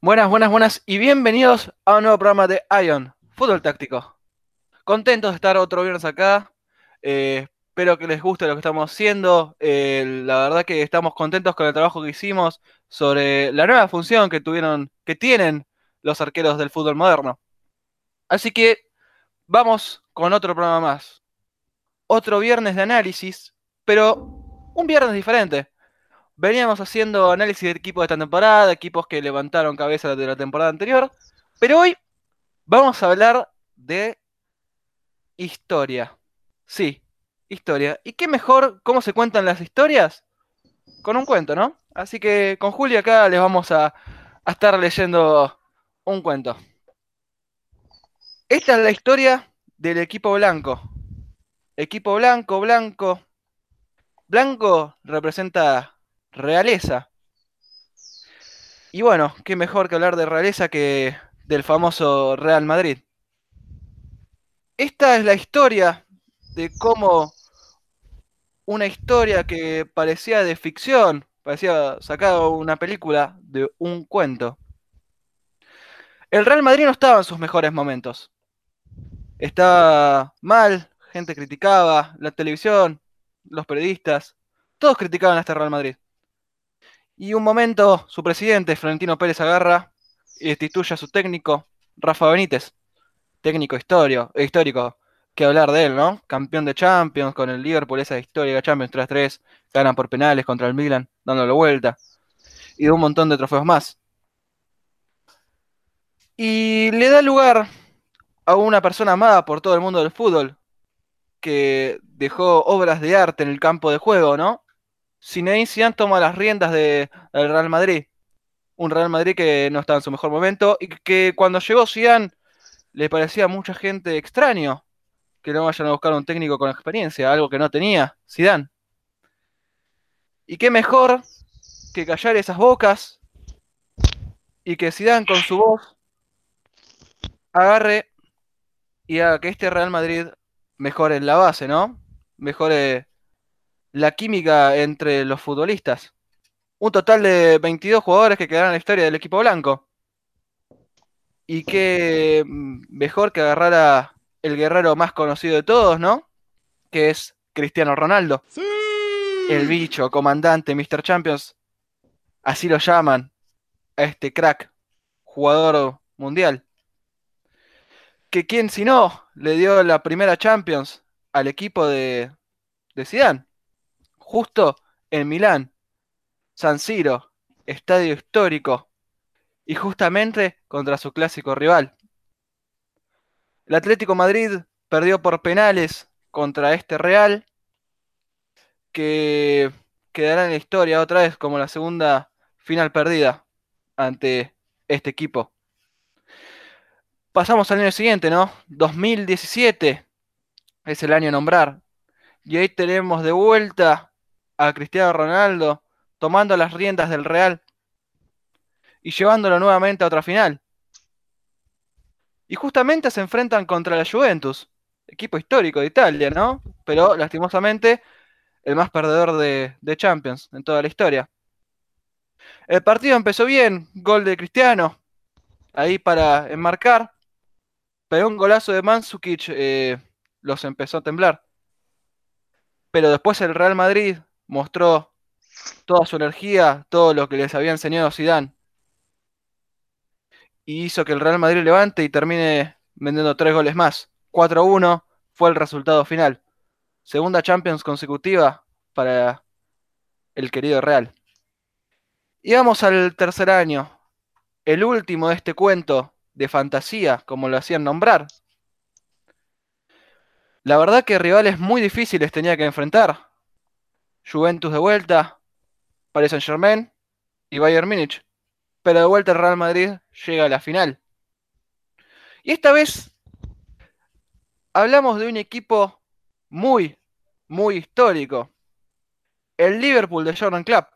Buenas, buenas, buenas y bienvenidos a un nuevo programa de Ion, Fútbol Táctico. Contentos de estar otro viernes acá. eh, espero que les guste lo que estamos haciendo. eh, la verdad que estamos contentos con el trabajo que hicimos sobre la nueva función que tuvieron, que tienen los arqueros del fútbol moderno. Así que vamos con otro programa más. Otro viernes de análisis, pero un viernes diferente. Veníamos haciendo análisis de equipos de esta temporada, equipos que levantaron cabeza de la temporada anterior, pero hoy vamos a hablar de historia. Sí, historia. ¿Y qué mejor cómo se cuentan las historias? Con un cuento, ¿no? Así que con Julia acá les vamos a, a estar leyendo un cuento. Esta es la historia del equipo blanco. Equipo blanco, blanco. Blanco representa realeza. Y bueno, qué mejor que hablar de realeza que del famoso Real Madrid. Esta es la historia de cómo una historia que parecía de ficción, parecía sacado una película de un cuento. El Real Madrid no estaba en sus mejores momentos. Estaba mal, gente criticaba, la televisión, los periodistas, todos criticaban a este Real Madrid. Y un momento, su presidente, Florentino Pérez, agarra y destituye a su técnico, Rafa Benítez, técnico histórico, histórico. Que hablar de él, ¿no? Campeón de Champions con el Liverpool, esa histórica Champions 3-3, ganan por penales contra el Milan, dándole vuelta. Y de un montón de trofeos más. Y le da lugar a una persona amada por todo el mundo del fútbol, que dejó obras de arte en el campo de juego, ¿no? Zinedine Zidane toma las riendas de, del Real Madrid. Un Real Madrid que no estaba en su mejor momento y que cuando llegó Zidane le parecía a mucha gente extraño que no vayan a buscar un técnico con experiencia, algo que no tenía Zidane. Y qué mejor que callar esas bocas y que Zidane con su voz agarre y haga que este Real Madrid mejore en la base, ¿no? Mejore la química entre los futbolistas. Un total de 22 jugadores que quedaron en la historia del equipo blanco. Y qué mejor que agarrar a el guerrero más conocido de todos, ¿no? Que es Cristiano Ronaldo. Sí. El bicho, comandante, Mr. Champions. Así lo llaman a este crack, jugador mundial. Que quien si no le dio la primera Champions al equipo de, de Zidane justo en Milán, San Siro, estadio histórico, y justamente contra su clásico rival. El Atlético Madrid perdió por penales contra este Real, que quedará en la historia otra vez como la segunda final perdida ante este equipo. Pasamos al año siguiente, ¿no? 2017 es el año a nombrar. Y ahí tenemos de vuelta a Cristiano Ronaldo tomando las riendas del Real y llevándolo nuevamente a otra final. Y justamente se enfrentan contra la Juventus, equipo histórico de Italia, ¿no? Pero lastimosamente el más perdedor de, Champions en toda la historia. El partido empezó bien, gol de Cristiano, ahí para enmarcar, pero un golazo de Mandzukic eh, los empezó a temblar. Pero después el Real Madrid mostró toda su energía, todo lo que les había enseñado Zidane. Y hizo que el Real Madrid levante y termine vendiendo tres goles más. 4-1 fue el resultado final. Segunda Champions consecutiva para el querido Real. Y vamos al tercer año. El último de este cuento de fantasía, como lo hacían nombrar. La verdad que rivales muy difíciles tenía que enfrentar. Juventus de vuelta, Paris Saint Germain y Bayern Múnich. Pero de vuelta el Real Madrid llega a la final. Y esta vez hablamos de un equipo muy, muy histórico. El Liverpool de Jordan Club.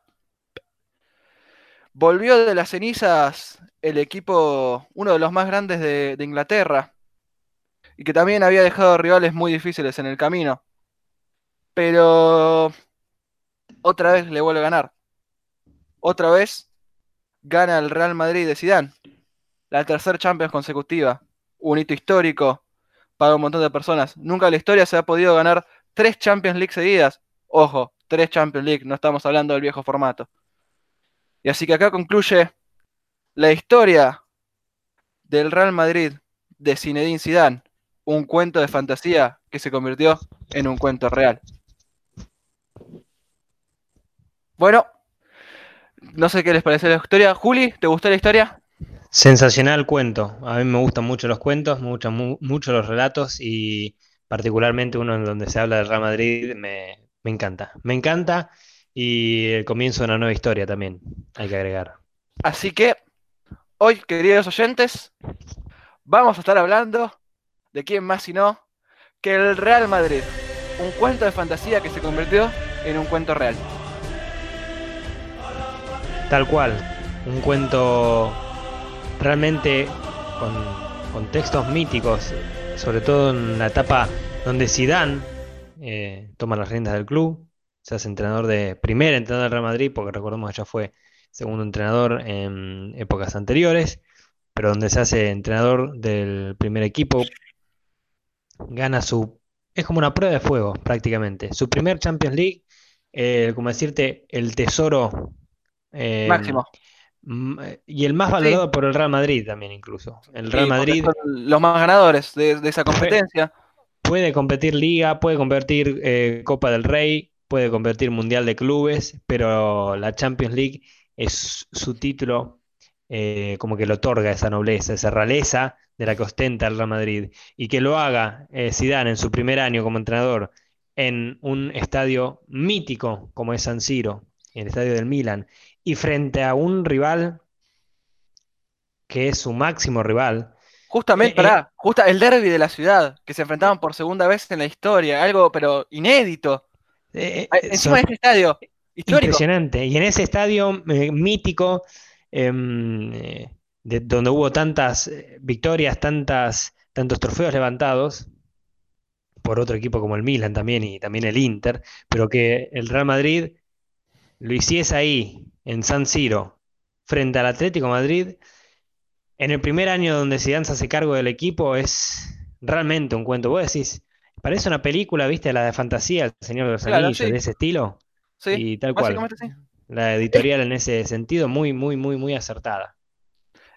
Volvió de las cenizas el equipo, uno de los más grandes de, de Inglaterra. Y que también había dejado rivales muy difíciles en el camino. Pero otra vez le vuelve a ganar. Otra vez gana el Real Madrid de Zidane. La tercera Champions consecutiva. Un hito histórico para un montón de personas. Nunca en la historia se ha podido ganar tres Champions League seguidas. Ojo, tres Champions League, no estamos hablando del viejo formato. Y así que acá concluye la historia del Real Madrid de Zinedine Zidane, un cuento de fantasía que se convirtió en un cuento real. Bueno, no sé qué les parece la historia. Juli, ¿te gustó la historia? Sensacional cuento. A mí me gustan mucho los cuentos, me gustan mu mucho los relatos y particularmente uno en donde se habla del Real Madrid me, me encanta. Me encanta y el comienzo de una nueva historia también, hay que agregar. Así que hoy, queridos oyentes, vamos a estar hablando de quién más si no que el Real Madrid. Un cuento de fantasía que se convirtió en un cuento real. Tal cual, un cuento realmente con, textos míticos, sobre todo en la etapa donde Zidane eh, toma las riendas del club, se hace entrenador de primer entrenador del Real Madrid, porque recordemos que ya fue segundo entrenador en épocas anteriores, pero donde se hace entrenador del primer equipo, gana su... Es como una prueba de fuego prácticamente. Su primer Champions League, eh, como decirte, el tesoro eh, máximo. Y el más valorado por el Real Madrid también incluso. El Real Madrid... Los más ganadores de, esa competencia. Puede competir liga, puede competir eh, Copa del Rey, puede competir Mundial de Clubes, pero la Champions League es su título eh, como que le otorga esa nobleza, esa realeza de la que ostenta el Real Madrid. Y que lo haga eh, Zidane en su primer año como entrenador en un estadio mítico como es San Siro, el estadio del Milan, y frente a un rival que es su máximo rival. Justamente, para justa el derby de la ciudad, que se enfrentaban por segunda vez en la historia, algo pero inédito. Eh, eh, encima de este estadio. Impresionante. Y en ese estadio eh, mítico, em, de, donde hubo tantas victorias, tantas, tantos trofeos levantados, por otro equipo como el Milan también y también el Inter, pero que el Real Madrid lo hiciese ahí, en San Siro, frente al Atlético Madrid, en el primer año donde Zidane se hace cargo del equipo, es realmente un cuento. Vos decís, Parece una película, ¿viste? La de fantasía, El Señor de los Anillos, de ese estilo. Sí, y tal cual. La editorial en ese sentido, muy, muy, muy, muy acertada.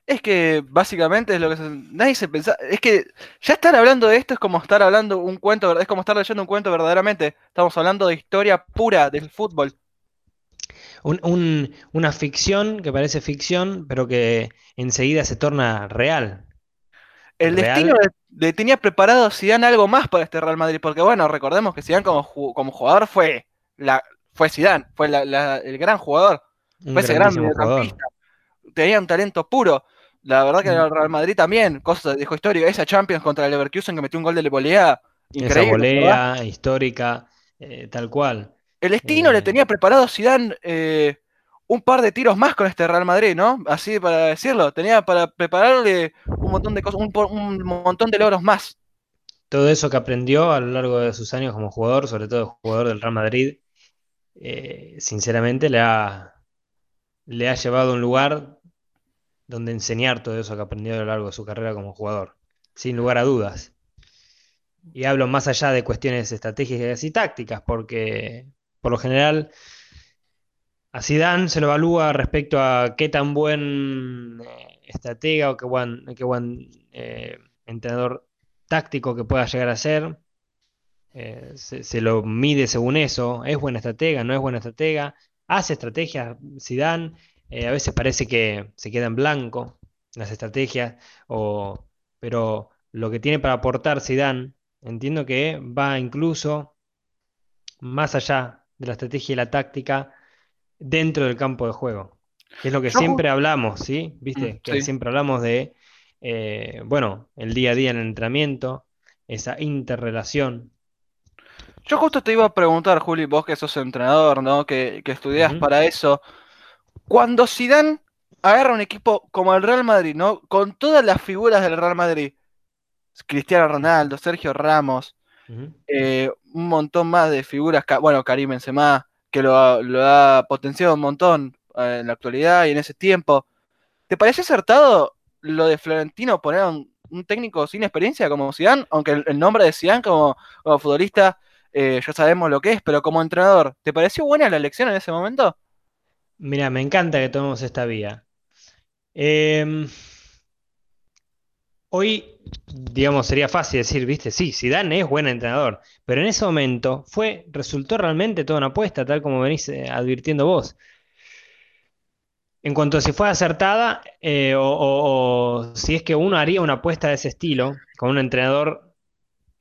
Es que básicamente es lo que nadie se pensa. Es que ya estar hablando de esto es como estar hablando un cuento, es como estar leyendo un cuento verdaderamente. Estamos hablando de historia pura del fútbol. Una ficción que parece ficción, pero que enseguida se torna real. El destino le, tenía preparado Zidane algo más para este Real Madrid, porque bueno, recordemos que Zidane como, como jugador fue la fue Zidane, fue el gran jugador, fue ese gran mediocampista. Tenía un talento puro. La verdad que el Real Madrid también, cosa dejó historia, esa Champions contra el Leverkusen que metió un gol de volea increíble. Esa volea histórica, eh, tal cual. El destino le eh, tenía preparado a Zidane eh, un par de tiros más con este Real Madrid, ¿no? Así para decirlo. Tenía para prepararle un montón de cosas, un, montón de logros más. Todo eso que aprendió a lo largo de sus años como jugador, sobre todo jugador del Real Madrid, eh, sinceramente le ha, le ha llevado a un lugar donde enseñar todo eso que aprendió a lo largo de su carrera como jugador, sin lugar a dudas. Y hablo más allá de cuestiones estratégicas y tácticas, porque por lo general a Zidane se lo evalúa respecto a qué tan buen eh, estratega o qué buen, buen eh, entrenador táctico que pueda llegar a ser. Eh, se, lo mide según eso. ¿Es buena estratega? ¿No es buena estratega? Hace estrategias Zidane. a veces parece que se queda en blanco las estrategias. O, pero lo que tiene para aportar Zidane, entiendo que va incluso más allá de la estrategia y la táctica dentro del campo de juego. Que es lo que siempre hablamos, ¿sí? ¿Viste? Mm, que siempre hablamos de, eh, bueno, el día a día en el entrenamiento, esa interrelación. Yo justo te iba a preguntar, Juli, vos que sos entrenador, ¿no? Que, que estudias para eso. Cuando Zidane agarra un equipo como el Real Madrid, ¿no? Con todas las figuras del Real Madrid, Cristiano Ronaldo, Sergio Ramos, eh, un montón más de figuras, bueno, Karim Benzema, que lo, ha potenciado un montón eh, en la actualidad y en ese tiempo. ¿Te parece acertado lo de Florentino poner a un, un técnico sin experiencia como Zidane? Aunque el, el nombre de Zidane como, como futbolista eh, ya sabemos lo que es, pero como entrenador, ¿te pareció buena la elección en ese momento? Mira, me encanta que tomemos esta vía. Em, hoy, digamos, sería fácil decir, viste, sí, Zidane es buen entrenador, pero en ese momento fue, resultó realmente toda una apuesta, tal como venís eh, advirtiendo vos. En cuanto a si fue acertada eh, o, o- o si es que uno haría una apuesta de ese estilo con un entrenador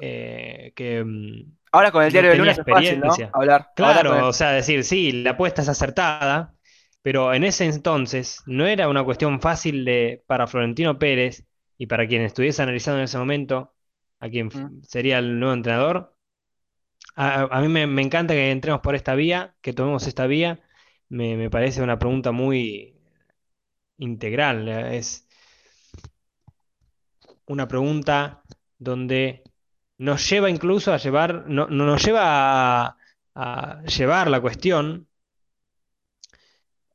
eh, que mm, Ahora con el diario de lunes es fácil. Hablar. El- Claro, o sea, decir, sí, la apuesta es acertada, pero en ese entonces no era una cuestión fácil de, para Florentino Pérez y para quien estuviese analizando en ese momento, a quien Mm. sería el nuevo entrenador. A, mí me, me encanta que entremos por esta vía, que tomemos esta vía. Me, me parece una pregunta muy integral. eh, Es una pregunta donde nos lleva incluso a llevar, no, no- nos lleva a, a llevar la cuestión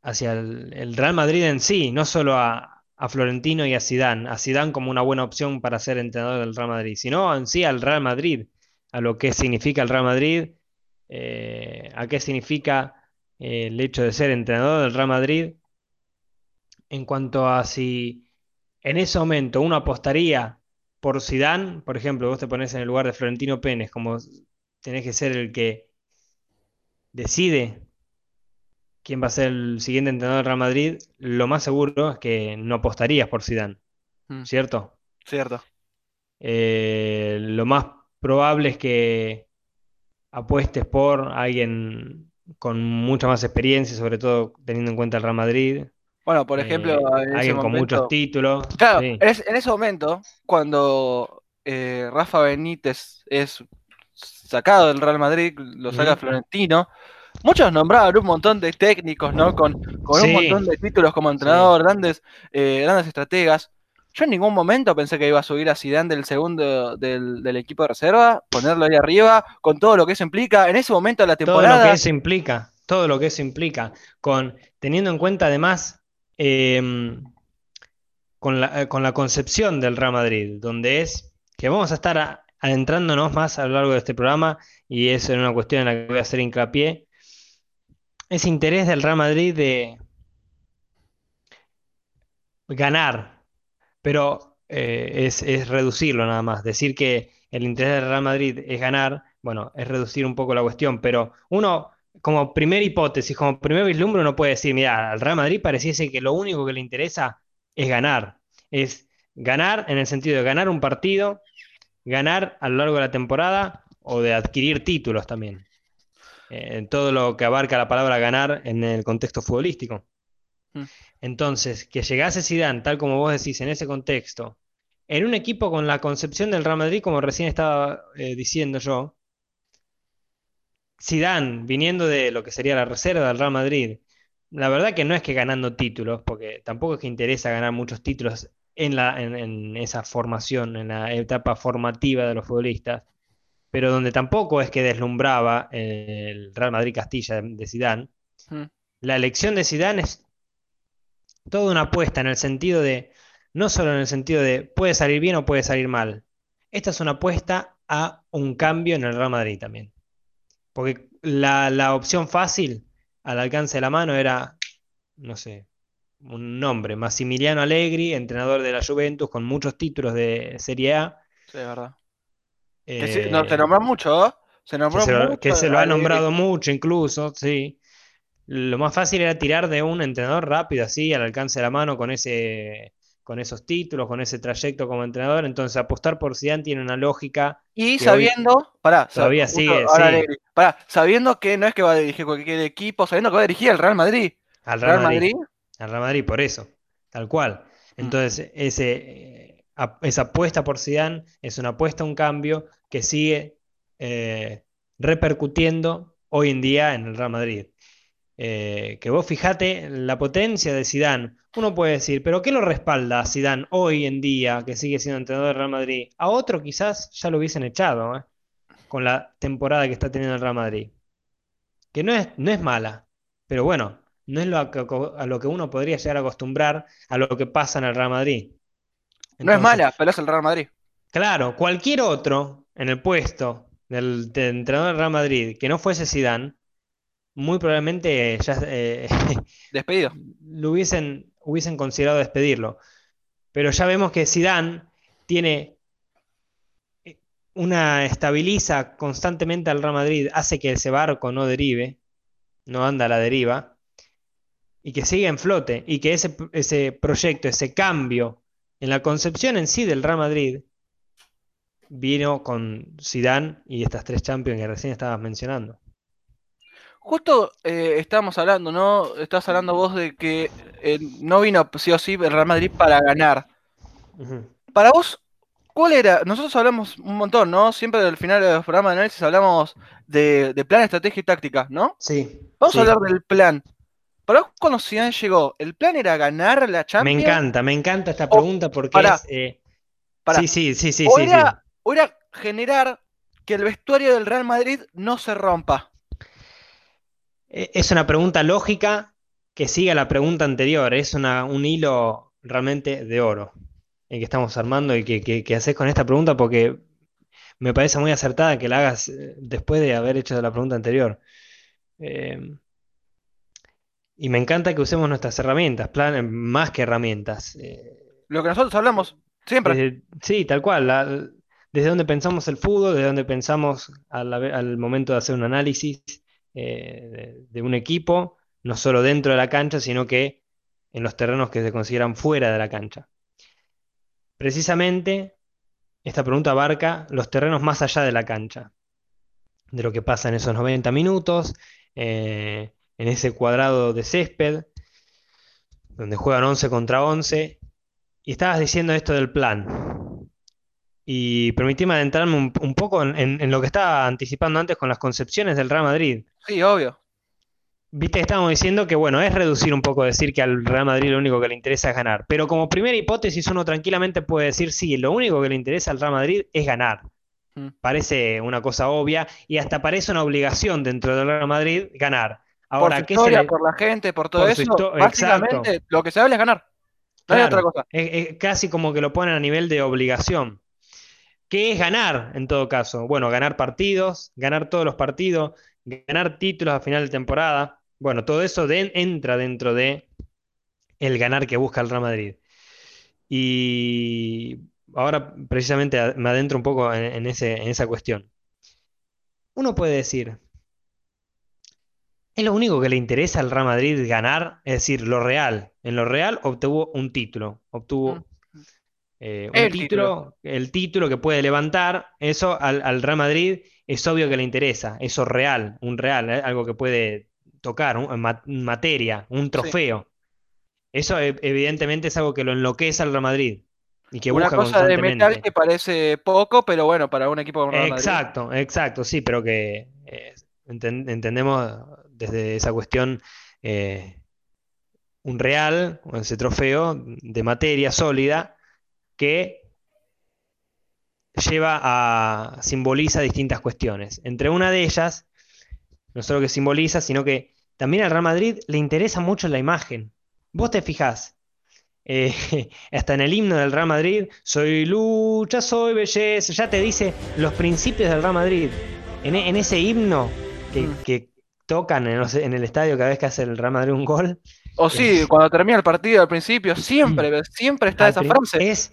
hacia el, el Real Madrid en sí, no solo a, a Florentino y a Zidane, a Zidane como una buena opción para ser entrenador del Real Madrid, sino en sí al Real Madrid, a lo que significa el Real Madrid, eh, a qué significa eh, el hecho de ser entrenador del Real Madrid, en cuanto a si en ese momento uno apostaría por Zidane, por ejemplo, vos te pones en el lugar de Florentino Pérez, como tenés que ser el que decide quién va a ser el siguiente entrenador del Real Madrid, lo más seguro es que no apostarías por Zidane, Mm, ¿cierto? cierto. Eh, lo más probable es que apuestes por alguien con mucha más experiencia, sobre todo teniendo en cuenta el Real Madrid, Bueno, por eh, ejemplo, ese alguien con muchos títulos, Claro, sí. es, en ese momento, cuando eh, Rafa Benítez es sacado del Real Madrid, lo saca. Florentino, muchos nombraban un montón de técnicos, ¿no? Con, con un montón de títulos como entrenador, grandes, eh, grandes estrategas. Yo en ningún momento pensé que iba a subir a Zidane del segundo del, del equipo de reserva, ponerlo ahí arriba, con todo lo que eso implica. En ese momento de la todo lo que temporada, eso implica, todo lo que eso implica, con, teniendo en cuenta además em, con la, eh, con la concepción del Real Madrid, donde es que vamos a estar a- adentrándonos más a lo largo de este programa, y eso es una cuestión en la que voy a hacer hincapié, ese interés del Real Madrid de ganar, pero eh, es, reducirlo nada más. Decir que el interés del Real Madrid es ganar, bueno, es reducir un poco la cuestión, pero uno, como primera hipótesis, como primer vislumbre, uno puede decir, mira, al Real Madrid pareciese que lo único que le interesa es ganar, es ganar en el sentido de ganar un partido, ganar a lo largo de la temporada o de adquirir títulos también. Eh, en todo lo que abarca la palabra ganar en el contexto futbolístico. Mm. Entonces, que llegase Zidane, tal como vos decís, en ese contexto, en un equipo con la concepción del Real Madrid, como recién estaba eh, diciendo yo, Zidane, viniendo de lo que sería la reserva del Real Madrid, la verdad que no es que ganando títulos, porque tampoco es que interesa ganar muchos títulos en la, en, en esa formación, en la etapa formativa de los futbolistas, pero donde tampoco es que deslumbraba el Real Madrid Castilla de Zidane, mm, la elección de Zidane es toda una apuesta en el sentido de, no solo en el sentido de puede salir bien o puede salir mal. Esta es una apuesta a un cambio en el Real Madrid también. Porque la, la opción fácil al alcance de la mano era, no sé, un nombre, Massimiliano Allegri, entrenador de la Juventus con muchos títulos de Serie A. sí, verdad. Sí, no, se nombró mucho. Se nombró se lo, mucho que se lo ha nombrado mucho incluso, sí. Lo más fácil era tirar de un entrenador rápido, así, al alcance de la mano, con ese, con esos títulos, con ese trayecto como entrenador. Entonces, apostar por Zidane tiene una lógica Y hoy sabiendo, pará, todavía sigue, sí, pará, sabiendo que no es que va a dirigir cualquier equipo, sabiendo que va a dirigir al Real Madrid. al Real Real Madrid, Madrid, al Real Madrid, por eso, tal cual. mm, Entonces, ese, eh, esa apuesta por Zidane es una apuesta a un cambio que sigue eh, repercutiendo hoy en día en el Real Madrid. Eh, que vos fijate la potencia de Zidane. Uno puede decir, pero ¿qué lo respalda a Zidane hoy en día, que sigue siendo entrenador del Real Madrid? A otro quizás ya lo hubiesen echado, ¿eh? con la temporada que está teniendo el Real Madrid. Que no es, no es mala, pero bueno, no es lo a, a lo que uno podría llegar a acostumbrar a lo que pasa en el Real Madrid. No es mala, pero es el Real Madrid. Claro, cualquier otro en el puesto del, del entrenador del Real Madrid que no fuese Zidane, muy probablemente ya eh, Despedido. lo hubiesen, hubiesen considerado despedirlo. Pero ya vemos que Zidane tiene eh, una estabiliza constantemente al Real Madrid, hace que ese barco no derive, no anda a la deriva, y que siga en flote, y que ese, ese proyecto, ese cambio en la concepción en sí del Real Madrid vino con Zidane y estas tres Champions que recién estabas mencionando. Justo eh, estábamos hablando, ¿no? Estás hablando vos de que eh, no vino sí o sí el Real Madrid para ganar. Para vos, ¿cuál era? Nosotros hablamos un montón, ¿no? Siempre al final de los programas de análisis hablamos de, de plan, estrategia y táctica, ¿no? Sí, Vamos sí. a hablar del plan. Para vos, cuando Zidane llegó, ¿el plan era ganar la Me Champions? encanta, me encanta esta pregunta porque es... eh, pará. Sí, sí, sí, sí, o, sí, sí. era, o era generar que el vestuario del Real Madrid no se rompa. Eh, Es una pregunta lógica que sigue a la pregunta anterior. Es una- un hilo realmente de oro el que estamos armando y que, que, que haces con esta pregunta porque me parece muy acertada que la hagas eh, después de haber hecho la pregunta anterior. Eh, y me encanta que usemos nuestras herramientas, plan, más que herramientas. Eh, Lo que nosotros hablamos siempre. desde- sí, tal cual. la- desde donde pensamos el fútbol, desde donde pensamos al, momento de hacer un análisis eh, de, de un equipo, no solo dentro de la cancha, sino que en los terrenos que se consideran fuera de la cancha. Precisamente, esta pregunta abarca los terrenos más allá de la cancha, de lo que pasa en esos 90 minutos, eh, en ese cuadrado de césped, donde juegan 11 contra 11. Y estabas diciendo esto del plan. Y permitime adentrarme un, un poco en, lo que estaba anticipando antes con las concepciones del Real Madrid. Sí, obvio. Viste estábamos diciendo que, bueno, es reducir un poco decir que al Real Madrid lo único que le interesa es ganar. Pero como primera hipótesis, uno tranquilamente puede decir, sí, lo único que le interesa al Real Madrid es ganar. Mm. Parece una cosa obvia y hasta parece una obligación dentro del Real Madrid ganar. Por Ahora, su ¿qué se historia, le- por la gente, por todo por su eso. Básicamente, lo que se habla es ganar. No hay otra cosa. es, es casi como que lo ponen a nivel de obligación. ¿Qué es ganar en todo caso? Bueno, ganar partidos, ganar todos los partidos, ganar títulos a final de temporada. Bueno, todo eso entra dentro de el ganar que busca el Real Madrid. Y ahora precisamente me adentro un poco en, en esa cuestión. Uno puede decir, ¿es lo único que le interesa al Real Madrid ganar? Es decir, lo real. En lo real obtuvo un título, obtuvo Mm. Eh, un El título, el título que puede levantar, eso al, al Real Madrid es obvio que le interesa, eso real, un real, ¿eh? algo que puede tocar, un- materia, un trofeo. Eso e- evidentemente es algo que lo enloquece al Real Madrid y que Una cosa de metal que parece poco, pero bueno, para un equipo como Real Madrid. Exacto, exacto, sí, pero que eh, enten- entendemos desde esa cuestión un real, ese trofeo de materia sólida que lleva a, simboliza distintas cuestiones. Entre una de ellas, no solo que simboliza, sino que también al Real Madrid le interesa mucho la imagen. Vos te fijás, eh, hasta en el himno del Real Madrid, soy lucha, soy belleza, ya te dice los principios del Real Madrid. En, e- en ese himno que, Mm. que tocan en, los- en el estadio cada vez que hace el Real Madrid un gol, O sí, cuando termina el partido al principio, siempre, siempre está esa frase. es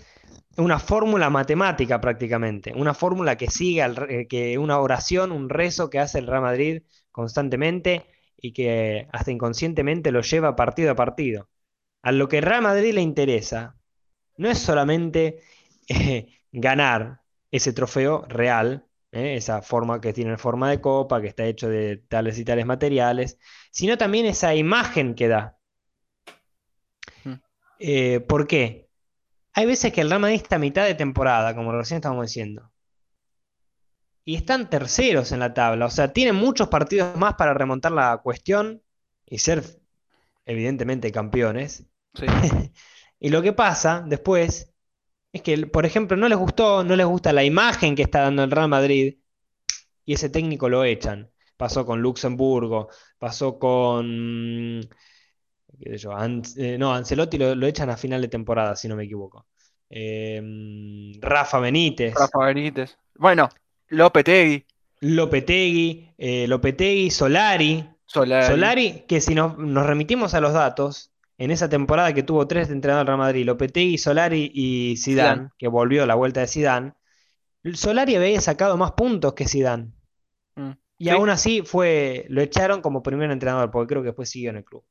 una fórmula matemática prácticamente, una fórmula que sigue, al que una oración, un rezo que hace el Real Madrid constantemente y que hasta inconscientemente lo lleva partido a partido. A lo que el Real Madrid le interesa no es solamente eh, ganar ese trofeo real, eh, esa forma que tiene forma de copa, que está hecho de tales y tales materiales, sino también esa imagen que da. Mm. Eh, ¿por qué? Hay veces que el Real Madrid está a mitad de temporada, como recién estábamos diciendo. Y están terceros en la tabla. O sea, tienen muchos partidos más para remontar la cuestión y ser, evidentemente, campeones. Sí. Y lo que pasa después es que, por ejemplo, no les gustó, no les gusta la imagen que está dando el Real Madrid y ese técnico lo echan. Pasó con Luxemburgo, pasó con qué sé yo, An- eh, no, Ancelotti lo, lo echan a final de temporada, si no me equivoco. Eh, Rafa Benítez, Rafa Benítez. Bueno, Lopetegui, Lopetegui, eh, Lopetegui, Solari. Solari. Solari, que si nos, nos remitimos a los datos, en esa temporada que tuvo tres de entrenador Real Madrid, Lopetegui, Solari y Zidane, Zidane. que volvió a la vuelta de Zidane, Solari había sacado más puntos que Zidane. Mm. Y Sí. aún así fue, lo echaron como primer entrenador, porque creo que después siguió en el club.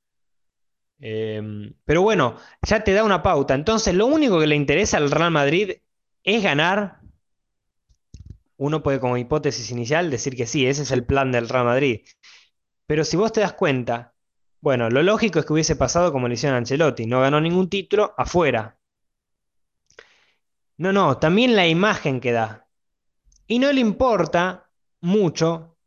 Eh, pero bueno, ya te da una pauta. Entonces, lo único que le interesa al Real Madrid es ganar. Uno puede, como hipótesis inicial, decir que sí, ese es el plan del Real Madrid. Pero si vos te das cuenta, bueno, lo lógico es que hubiese pasado como le hicieron a Ancelotti, no ganó ningún título afuera. No, no, también la imagen que da. Y no le importa mucho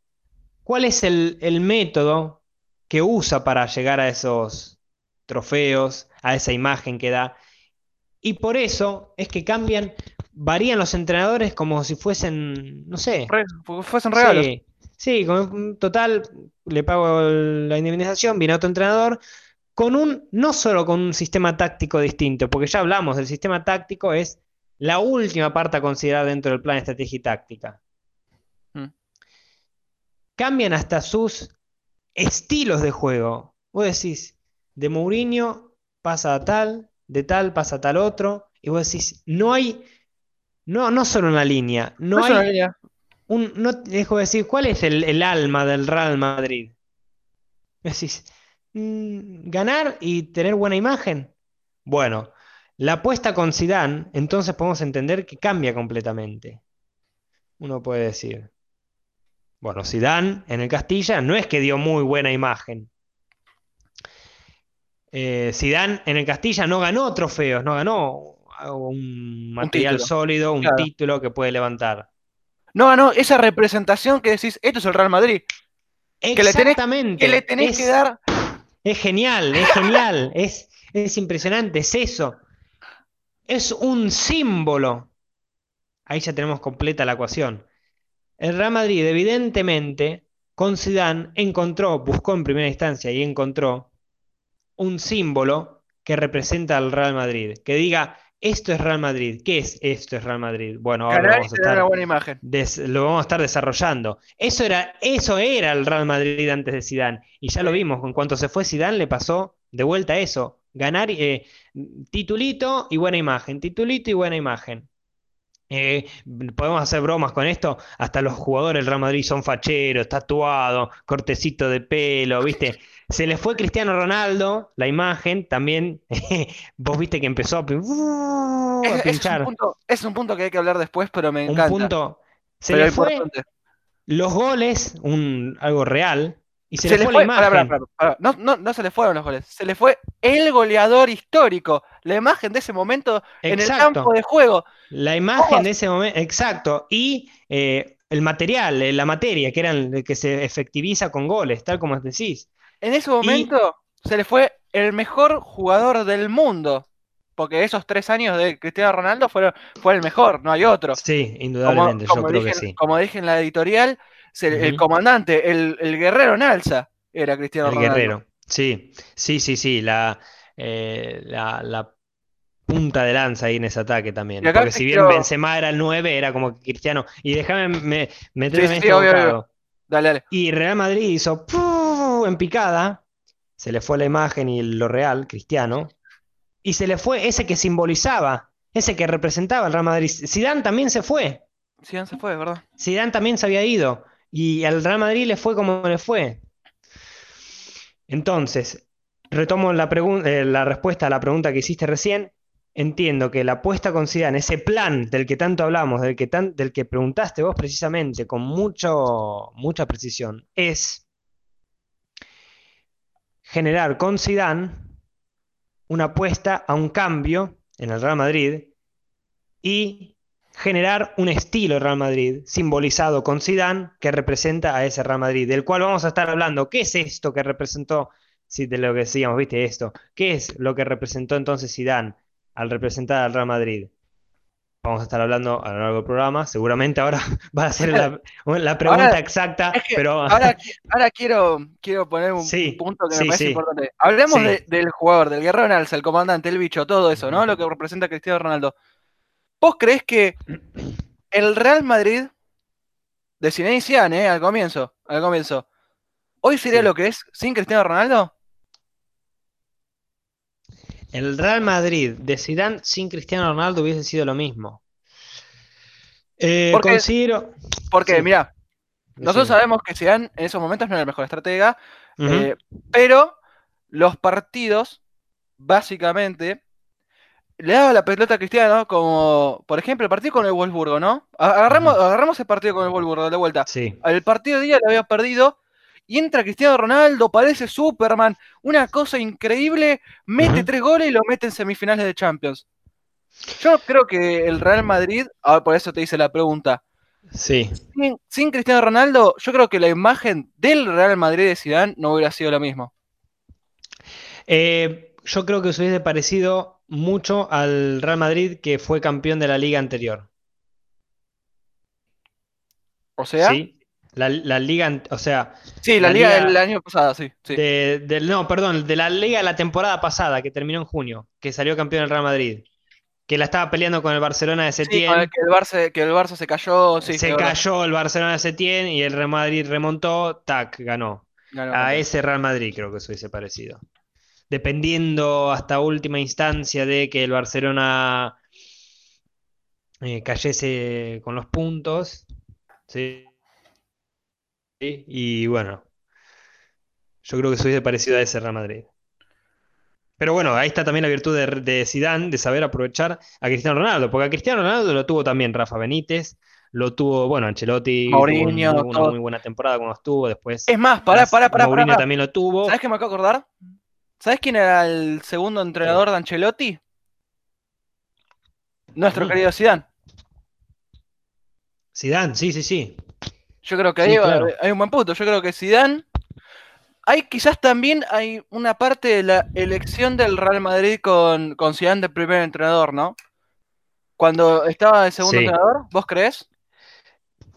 cuál es el método que usa para llegar a esos trofeos, a esa imagen que da. Y por eso es que cambian, varían los entrenadores como si fuesen, no sé, Re- fuesen regalos. Sí, sí, con un total, le pago la indemnización, viene otro entrenador, con un, no solo con un sistema táctico distinto, porque ya hablamos del sistema táctico, es la última parte a considerar dentro del plan de estrategia y táctica. Mm. Cambian hasta sus estilos de juego. Vos decís, de Mourinho pasa a tal, de tal pasa a tal otro, y vos decís, no hay, no, no solo una línea, no hay una línea. un, no dejo de decir, ¿cuál es el, el alma del Real Madrid? Decís, mm, ganar y tener buena imagen. Bueno, la apuesta con Zidane, entonces podemos entender que cambia completamente. Uno puede decir, bueno, Zidane en el Castilla no es que dio muy buena imagen. Eh, Zidane en el Castilla no ganó trofeos, no ganó un material sólido, un Claro. título que puede levantar. No, no, esa representación que decís, esto es el Real Madrid. Que le tenés- Exactamente. Que le tenés es, que dar. es genial, es genial, es, es impresionante, es eso. Es un símbolo. Ahí ya tenemos completa la ecuación. El Real Madrid, evidentemente, con Zidane encontró, buscó en primera instancia y encontró un símbolo que representa al Real Madrid. Que diga, esto es Real Madrid. ¿Qué es esto es Real Madrid? Bueno, ahora lo vamos a estar una buena imagen. des- lo vamos a estar desarrollando. Eso era, eso era el Real Madrid antes de Zidane. Y ya lo vimos, en cuanto se fue Zidane le pasó de vuelta eso. Ganar, eh, titulito y buena imagen, titulito y buena imagen. Eh, podemos hacer bromas con esto. Hasta los jugadores del Real Madrid son facheros, tatuados, cortecito de pelo, ¿viste? Se le fue Cristiano Ronaldo, la imagen, también. Vos viste que empezó a, pin- a Es, es pinchar. un punto, es un punto que hay que hablar después, pero me Un encanta. punto. Se pero le fue los goles, un, algo real, y se, Se le fue la imagen. No, no, no se le fueron los goles, se le fue el goleador histórico, la imagen de ese momento en el campo de juego. La imagen de ese momento, exacto. Y eh, el material, eh, la materia, que, eran, que se efectiviza con goles, tal como decís. En ese momento se le fue el mejor jugador del mundo. Porque esos tres años de Cristiano Ronaldo fueron, fue el mejor, no hay otro. Sí, Como, indudablemente, yo como creo dije, que sí. como dije en la editorial, el comandante, el, el guerrero en alza, era Cristiano El Ronaldo. guerrero. Sí, sí, sí, sí. La, eh, la, la punta de lanza ahí en ese ataque también. Porque si bien Benzema era el 9, era como que Cristiano. Y déjame me, meterme Sí, en sí, este obvio. Dale, dale. Y Real Madrid hizo ¡puf! en picada, se le fue la imagen y lo real, Cristiano, y se le fue ese que simbolizaba, ese que representaba el Real Madrid. Zidane también se fue, Zidane se fue, ¿verdad? Zidane también se había ido, y al Real Madrid le fue como le fue. Entonces, retomo eh, la respuesta a la pregunta que hiciste recién. Entiendo que la apuesta con Zidane, ese plan del que tanto hablamos, del que, tan- del que preguntaste vos precisamente con mucho, mucha precisión, es generar con Zidane una apuesta a un cambio en el Real Madrid y generar un estilo Real Madrid simbolizado con Zidane que representa a ese Real Madrid, del cual vamos a estar hablando. ¿Qué es esto que representó, si de lo que decíamos, viste esto? ¿Qué es lo que representó entonces Zidane al representar al Real Madrid? vamos a estar hablando a lo largo del programa. Seguramente ahora va a ser la, la pregunta Ahora, exacta, Es que pero ahora, qui- ahora quiero, quiero poner un, sí, punto que me sí, parece sí, importante. Hablemos de- del jugador, del guerrero alza, el comandante, el bicho, todo eso, ¿no? Lo que representa a Cristiano Ronaldo. ¿Vos creés que el Real Madrid de Zinedine Zidane, eh, al comienzo, al comienzo, hoy sería Sí. lo que es sin Cristiano Ronaldo? El Real Madrid de Zidane sin Cristiano Ronaldo hubiese sido lo mismo. Eh, Porque- considero. Porque, Sí. mirá, nosotros sabemos que Zidane en esos momentos no era el mejor estratega, eh, pero los partidos, básicamente, le daba la pelota a Cristiano, como por ejemplo el partido con el Wolfsburgo, ¿no? Agarramos, agarramos el partido con el Wolfsburgo de vuelta. Sí. El partido de día lo había perdido y entra Cristiano Ronaldo, parece Superman, una cosa increíble, mete tres goles y lo mete en semifinales de Champions. Yo creo que el Real Madrid, ahora por eso te hice la pregunta, Sí. sin, sin Cristiano Ronaldo, yo creo que la imagen del Real Madrid de Zidane no hubiera sido lo mismo. Eh, yo creo que se hubiese parecido mucho al Real Madrid que fue campeón de la liga anterior. O sea, sí, ¿Sí? La, la liga, o sea, la, la liga liga del año pasado, sí. sí. de, del- no, perdón, de la liga de la temporada pasada que terminó en junio, que salió campeón el Real Madrid, que la estaba peleando con el Barcelona de Sí, Setién. el que el Barça, que el Barça se cayó, sí, se verdad. cayó el Barcelona de Setién y el Real Madrid remontó, tac, ganó. Ganó A ese Real Madrid creo que se hubiese parecido. Dependiendo hasta última instancia de que el Barcelona eh, cayese con los puntos. Sí. Sí, Y bueno, yo creo que se hubiese parecido a ese Real Madrid. Pero bueno, ahí está también la virtud de, de Zidane, de saber aprovechar a Cristiano Ronaldo, porque a Cristiano Ronaldo lo tuvo también Rafa Benítez, lo tuvo, bueno, Ancelotti, tuvo una muy buena temporada cuando estuvo, después Es más, pará, pará, pará, Mourinho pará. también lo tuvo. ¿Sabes qué me acabo de acordar? ¿Sabes quién era el segundo entrenador de Ancelotti? Nuestro Mm. querido Zidane. Zidane, sí, sí, sí. Yo creo que Sí, ahí claro. hay un buen punto. Yo creo que Zidane. Hay quizás también hay una parte de la elección del Real Madrid con, con Zidane de primer entrenador, ¿no? Cuando estaba de segundo Sí. entrenador, ¿vos crees?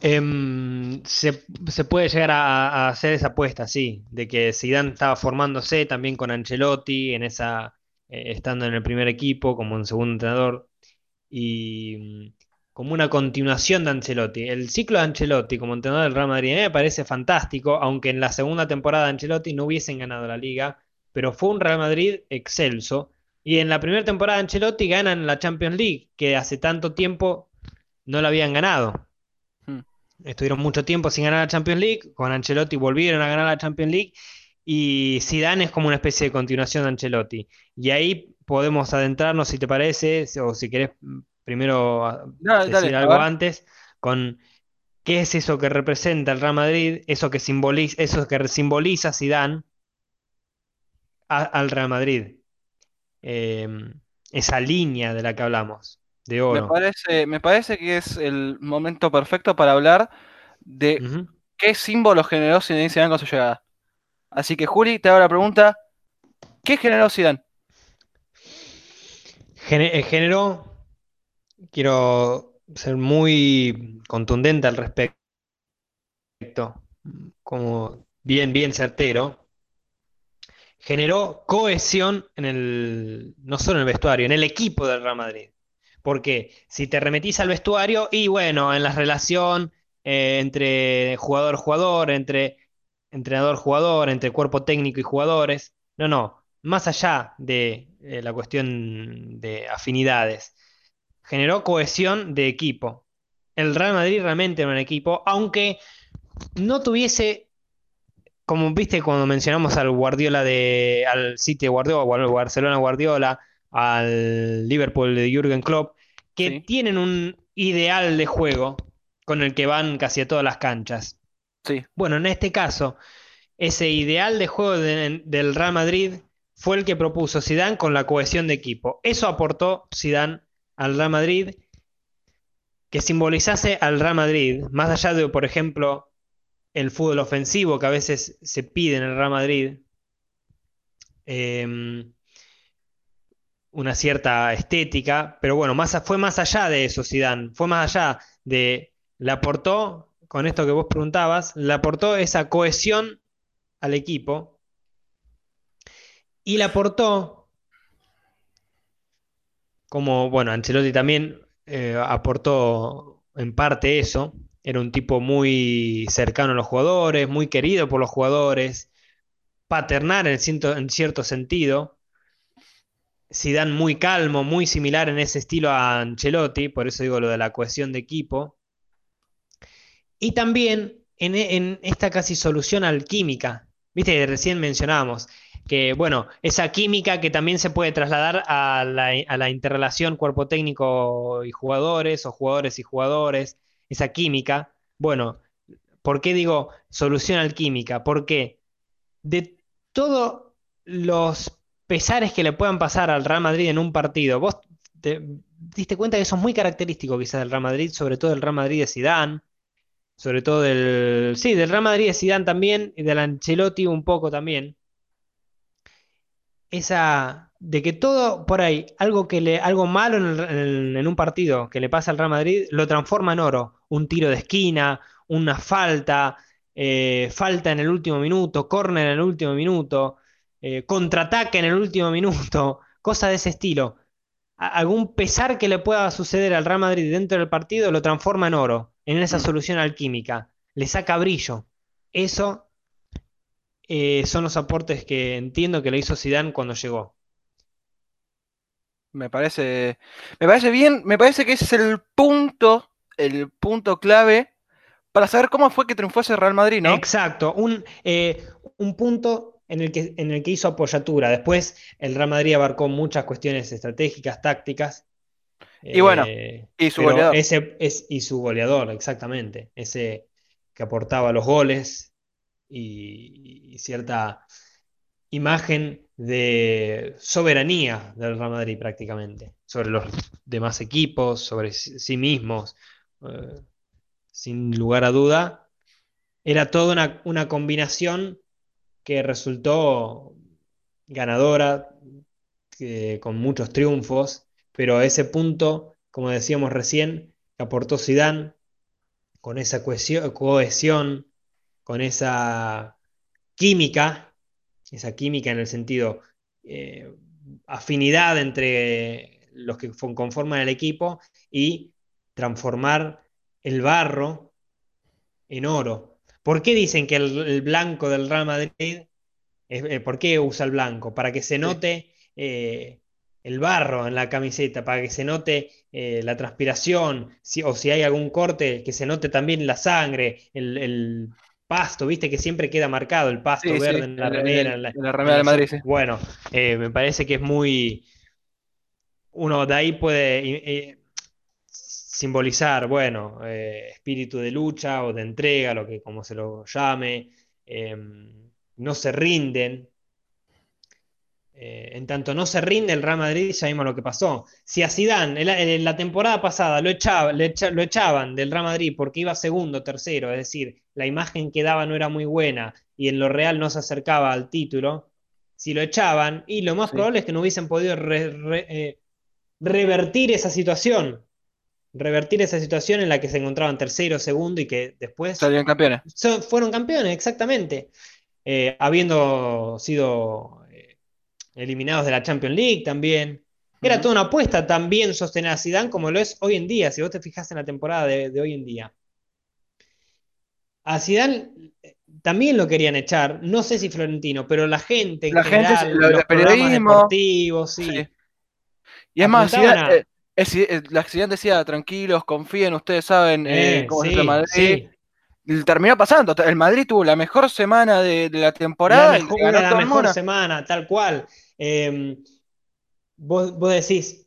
Em, se, se puede llegar a, hacer esa apuesta, sí, de que Zidane estaba formándose también con Ancelotti en esa, eh, estando en el primer equipo como un segundo entrenador y mm, como una continuación de Ancelotti. El ciclo de Ancelotti como entrenador del Real Madrid me parece fantástico, aunque en la segunda temporada de Ancelotti no hubiesen ganado la liga, pero fue un Real Madrid excelso. Y en la primera temporada de Ancelotti ganan la Champions League, que hace tanto tiempo no la habían ganado. Estuvieron mucho tiempo sin ganar la Champions League, con Ancelotti volvieron a ganar la Champions League y Zidane es como una especie de continuación de Ancelotti. Y ahí podemos adentrarnos, si te parece, o si querés primero ah, Dale, decir dale, algo antes, con qué es eso que representa el Real Madrid, eso que simboliza, eso que simboliza Zidane a- al Real Madrid. Eh, esa línea de la que hablamos, de Me parece, me parece que es el momento perfecto para hablar de qué símbolo generó Zinedine Zidane con su llegada. Así que, Juli, te hago la pregunta: ¿qué generó Zidane? Eh, generó, quiero ser muy contundente al respecto, como bien, bien certero, generó cohesión en el, no solo en el vestuario, en el equipo del Real Madrid. Porque si te remetís al vestuario, y bueno, en la relación eh, entre jugador-jugador, entre entrenador-jugador, entre cuerpo técnico y jugadores, no, no, más allá de eh, la cuestión de afinidades, generó cohesión de equipo. El Real Madrid realmente era un equipo, aunque no tuviese, como viste cuando mencionamos al Guardiola de, al City Guardiola, o al Barcelona Guardiola, al Liverpool de Jürgen Klopp, que Sí. tienen un ideal de juego con el que van casi a todas las canchas. Sí, Bueno, en este caso, ese ideal de juego de- del Real Madrid fue el que propuso Zidane con la cohesión de equipo. Eso aportó Zidane al Real Madrid, que simbolizase al Real Madrid, más allá de, por ejemplo, el fútbol ofensivo que a veces se pide en el Real Madrid. eh, una cierta estética, pero bueno, más, fue más allá de eso Zidane, fue más allá de, le aportó, con esto que vos preguntabas, le aportó esa cohesión al equipo y le aportó, como, bueno, Ancelotti también eh, aportó en parte eso, era un tipo muy cercano a los jugadores, muy querido por los jugadores, paternal en en cierto sentido, Zidane muy calmo, muy similar en ese estilo a Ancelotti, por eso digo lo de la cohesión de equipo. Y también en, esta casi solución alquímica, viste, recién mencionábamos, que bueno, esa química que también se puede trasladar a la, interrelación cuerpo técnico y jugadores, o jugadores y jugadores, esa química. Bueno, ¿por qué digo solución alquímica? Porque de todos los pesares que le puedan pasar al Real Madrid en un partido. Vos te diste cuenta que eso es muy característico quizás del Real Madrid, sobre todo del Real Madrid de Zidane, sobre todo del sí, del Real Madrid de Zidane también y del Ancelotti un poco también. Esa de que todo por ahí, algo que le algo malo en, un partido que le pasa al Real Madrid lo transforma en oro, un tiro de esquina, una falta, eh, falta en el último minuto, córner en el último minuto, eh, contraataque en el último minuto, cosas de ese estilo. algún pesar que le pueda suceder al Real Madrid dentro del partido lo transforma en oro, en esa mm. solución alquímica, le saca brillo. Eso eh, son los aportes que entiendo que le hizo Zidane cuando llegó. Me parece, me parece bien, me parece que ese es el punto, el punto clave para saber cómo fue que triunfó ese Real Madrid, ¿no? Exacto, un, eh, un punto en el, que, en el que hizo apoyatura. Después el Real Madrid abarcó muchas cuestiones estratégicas, tácticas. Y bueno, eh, y su goleador. Ese es, y su goleador, exactamente. Ese que aportaba los goles y, cierta imagen de soberanía del Real Madrid prácticamente, sobre los demás equipos, sobre sí mismos, eh, sin lugar a duda. Era toda una, una combinación que resultó ganadora, con muchos triunfos, pero a ese punto, como decíamos recién, que aportó Zidane con esa cohesión, con esa química, esa química en el sentido eh, afinidad entre los que conforman el equipo y transformar el barro en oro, ¿Por qué dicen que el, blanco del Real Madrid, eh, ¿por qué usa el blanco? Para que se note eh, el barro en la camiseta, para que se note eh, la transpiración, o si hay algún corte, que se note también la sangre, el, pasto, viste que siempre queda marcado el pasto verde en la remera. En la, remera de Madrid, sí. Bueno, me parece que es muy... Uno de ahí puede simbolizar, bueno, eh, espíritu de lucha o de entrega, lo que como se lo llame, em, no se rinden. Eh, en tanto no se rinde el Real Madrid, ya vimos lo que pasó. Si a Zidane en la, temporada pasada lo, echaba, lo echaban del Real Madrid porque iba segundo, tercero, es decir, la imagen que daba no era muy buena y en lo real no se acercaba al título, si lo echaban, y lo más probable es que no hubiesen podido eh, revertir esa situación revertir esa situación en la que se encontraban tercero, segundo y que después... Salieron campeones. fueron campeones, exactamente. Eh, habiendo sido eh, eliminados de la Champions League también. Era toda una apuesta también sostener a Zidane como lo es hoy en día, si vos te fijas en la temporada de, hoy en día. A Zidane eh, también lo querían echar, no sé si Florentino, pero la gente en la general, gente, los programas deportivos, sí. Y es más, Zidane, el accidente decía, tranquilos, confíen, ustedes saben eh, eh, cómo es el Madrid. Terminó pasando, el Madrid tuvo la mejor semana de, la temporada. La mejor, la mejor semana, tal cual. Em, vos, decís,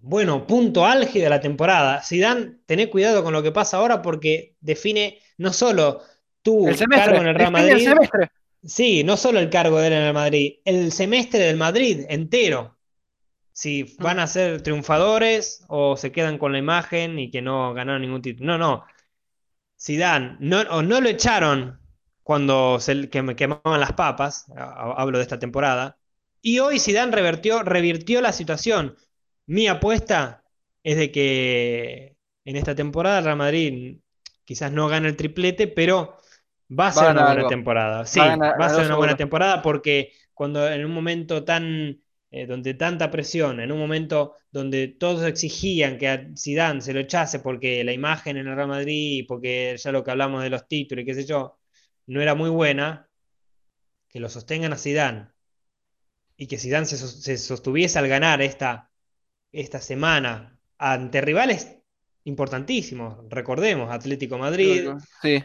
bueno, punto álgido de la temporada. Zidane, tené cuidado con lo que pasa ahora porque define no solo tu cargo en el Real Madrid. Sí, no solo el cargo de él en el Madrid, el semestre del Madrid entero si van a ser triunfadores o se quedan con la imagen y que no ganaron ningún título. No, no. Zidane, no, o no lo echaron cuando se quemaban las papas, hablo de esta temporada, Y hoy Zidane revertió, revirtió la situación. Mi apuesta es de que en esta temporada Real Madrid quizás no gane el triplete, pero va a ser una buena temporada. Sí, va a, ser una buena temporada porque cuando en un momento tan eh, donde tanta presión, en un momento donde todos exigían que a Zidane se lo echase porque la imagen en el Real Madrid, porque ya lo que hablamos de los títulos y qué sé yo, no era muy buena, que lo sostengan a Zidane. Y que Zidane se, sostuviese al ganar esta, esta semana ante rivales importantísimos. Recordemos, Atlético Madrid,